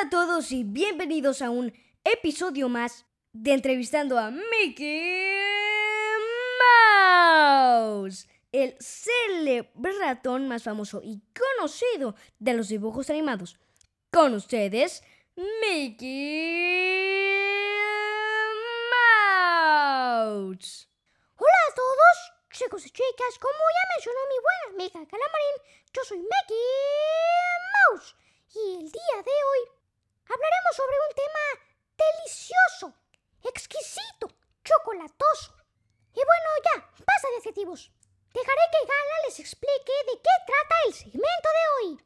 Hola a todos y bienvenidos a un episodio más de Entrevistando a Mickey Mouse, el célebre ratón más famoso y conocido de los dibujos animados. Con ustedes, Mickey Mouse. Hola a todos, chicos y chicas, como ya mencionó mi buena amiga Calamarín, yo soy Mickey Mouse y el día de hoy hablaremos sobre un tema delicioso, exquisito, chocolatoso. Y bueno, ya, basta de adjetivos. Dejaré que Gala les explique de qué trata el segmento de hoy.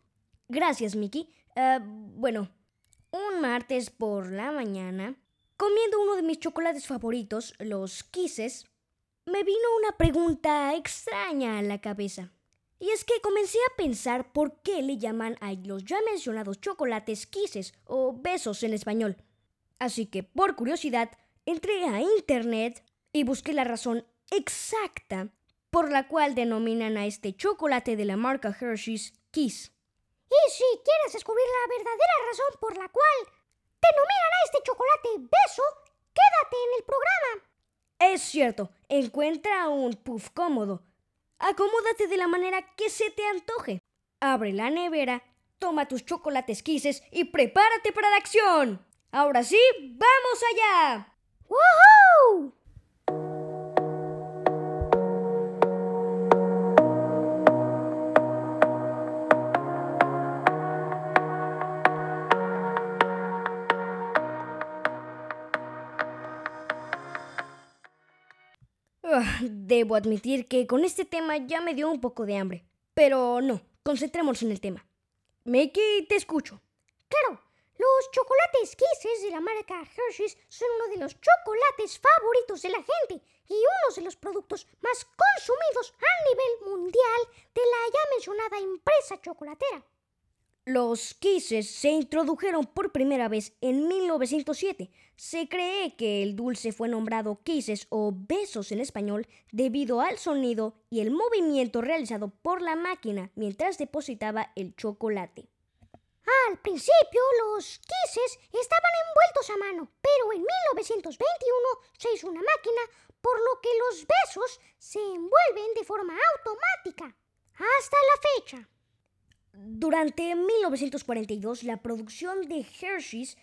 Gracias, Mickey. Ah, bueno, un martes por la mañana, comiendo uno de mis chocolates favoritos, los Kisses, me vino una pregunta extraña a la cabeza. Y es que comencé a pensar por qué le llaman a los ya mencionados chocolates Kisses o besos en español. Así que, por curiosidad, entré a internet y busqué la razón exacta por la cual denominan a este chocolate de la marca Hershey's Kiss. Y si quieres descubrir la verdadera razón por la cual denominan a este chocolate beso, quédate en el programa. Es cierto, encuentra un puff cómodo. Acomódate de la manera que se te antoje. Abre la nevera, toma tus chocolates quises y prepárate para la acción. Ahora sí, vamos allá. ¡Woohoo! Debo admitir que con este tema ya me dio un poco de hambre. Pero no, concentrémonos en el tema. Mickey, te escucho. Claro, los chocolates Kisses de la marca Hershey's son uno de los chocolates favoritos de la gente y uno de los productos más consumidos a nivel mundial de la ya mencionada empresa chocolatera. Los Kisses se introdujeron por primera vez en 1907. Se cree que el dulce fue nombrado Kisses o besos en español debido al sonido y el movimiento realizado por la máquina mientras depositaba el chocolate. Al principio los Kisses estaban envueltos a mano, pero en 1921 se hizo una máquina por lo que los besos se envuelven de forma automática. Hasta la fecha. Durante 1942, la producción de Hershey's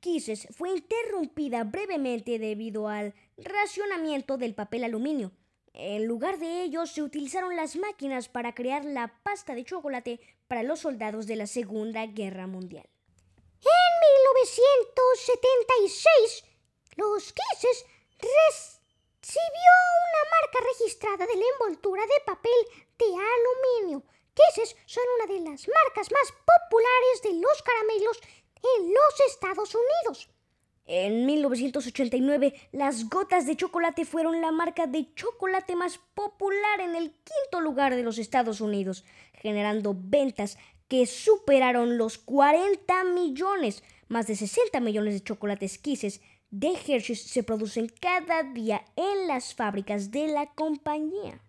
Kisses fue interrumpida brevemente debido al racionamiento del papel aluminio. En lugar de ello, se utilizaron las máquinas para crear la pasta de chocolate para los soldados de la Segunda Guerra Mundial. En 1976, los Kisses recibió una marca registrada de la envoltura de papel de aluminio. Kisses son una de las marcas más populares de los caramelos en los Estados Unidos. En 1989, las gotas de chocolate fueron la marca de chocolate más popular en el quinto lugar de los Estados Unidos, generando ventas que superaron los 40 millones. Más de 60 millones de chocolates Kisses de Hershey's se producen cada día en las fábricas de la compañía.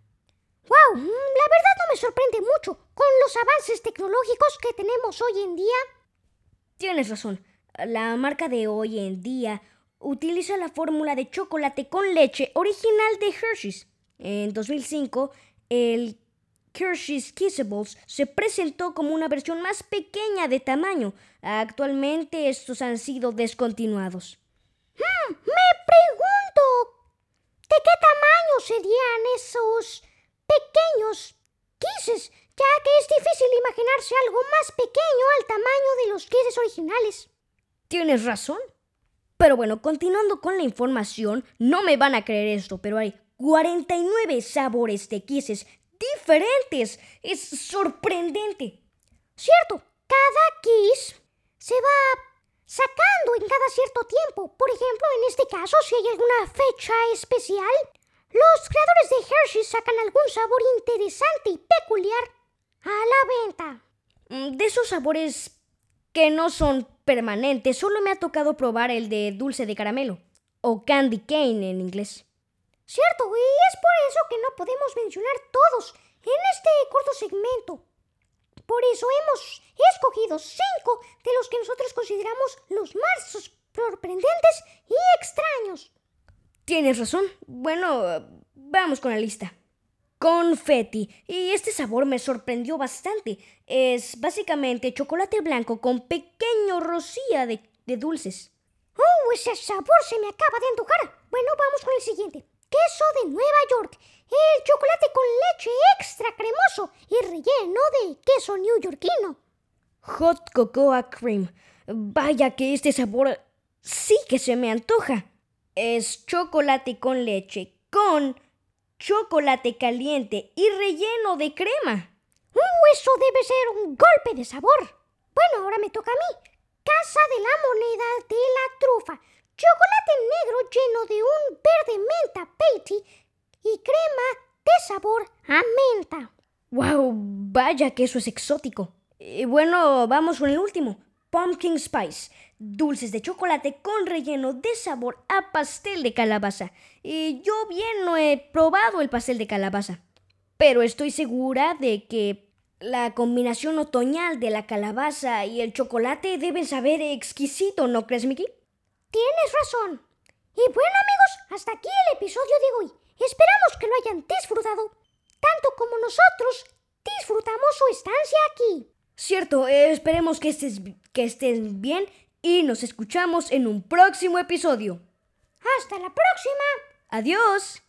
¡Wow! La verdad no me sorprende mucho con los avances tecnológicos que tenemos hoy en día. Tienes razón. La marca de hoy en día utiliza la fórmula de chocolate con leche original de Hershey's. En 2005, el Hershey's Kissables se presentó como una versión más pequeña de tamaño. Actualmente estos han sido descontinuados. Hmm, me pregunto, ¿de qué tamaño serían esos pequeños Kisses? Ya que es difícil imaginarse algo más pequeño al tamaño de los Kisses originales. Tienes razón. Pero bueno, continuando con la información, no me van a creer esto, pero hay 49 sabores de Kisses diferentes. Es sorprendente. Cierto, cada Kiss se va sacando en cada cierto tiempo. Por ejemplo, en este caso, si hay alguna fecha especial, los creadores de Hershey sacan algún sabor interesante y peculiar a la venta. Mm, De esos sabores que no son permanentes, solo me ha tocado probar el de dulce de caramelo, o candy cane en inglés. Cierto, y es por eso que no podemos mencionar todos en este corto segmento. Por eso hemos escogido cinco de los que nosotros consideramos los más sorprendentes y extraños. Tienes razón. Bueno, vamos con la lista. Confetti. Y este sabor me sorprendió bastante. Es básicamente chocolate blanco con pequeño rocía de, de dulces. ¡Oh, ese sabor se me acaba de antojar! Bueno, vamos con el siguiente. Queso de Nueva York. El chocolate con leche extra cremoso y relleno de queso neoyorquino. Hot Cocoa Cream. Vaya que este sabor sí que se me antoja. Es chocolate con leche, con chocolate caliente y relleno de crema. ¡Uh, eso debe ser un golpe de sabor! Bueno, ahora me toca a mí. Casa de la moneda de la trufa. Chocolate negro lleno de un verde menta patty y crema de sabor a menta. ¡Wow! Vaya que eso es exótico. Y bueno, vamos con el último. Pumpkin Spice. Dulces de chocolate con relleno de sabor a pastel de calabaza. Y yo bien no he probado el pastel de calabaza. Pero estoy segura de que la combinación otoñal de la calabaza y el chocolate deben saber exquisito, ¿no crees, Mickey? Tienes razón. Y bueno amigos, hasta aquí el episodio de hoy. Esperamos que lo hayan disfrutado, tanto como nosotros disfrutamos su estancia aquí. Cierto, eh, esperemos que estés, que estés bien y nos escuchamos en un próximo episodio. Hasta la próxima. Adiós.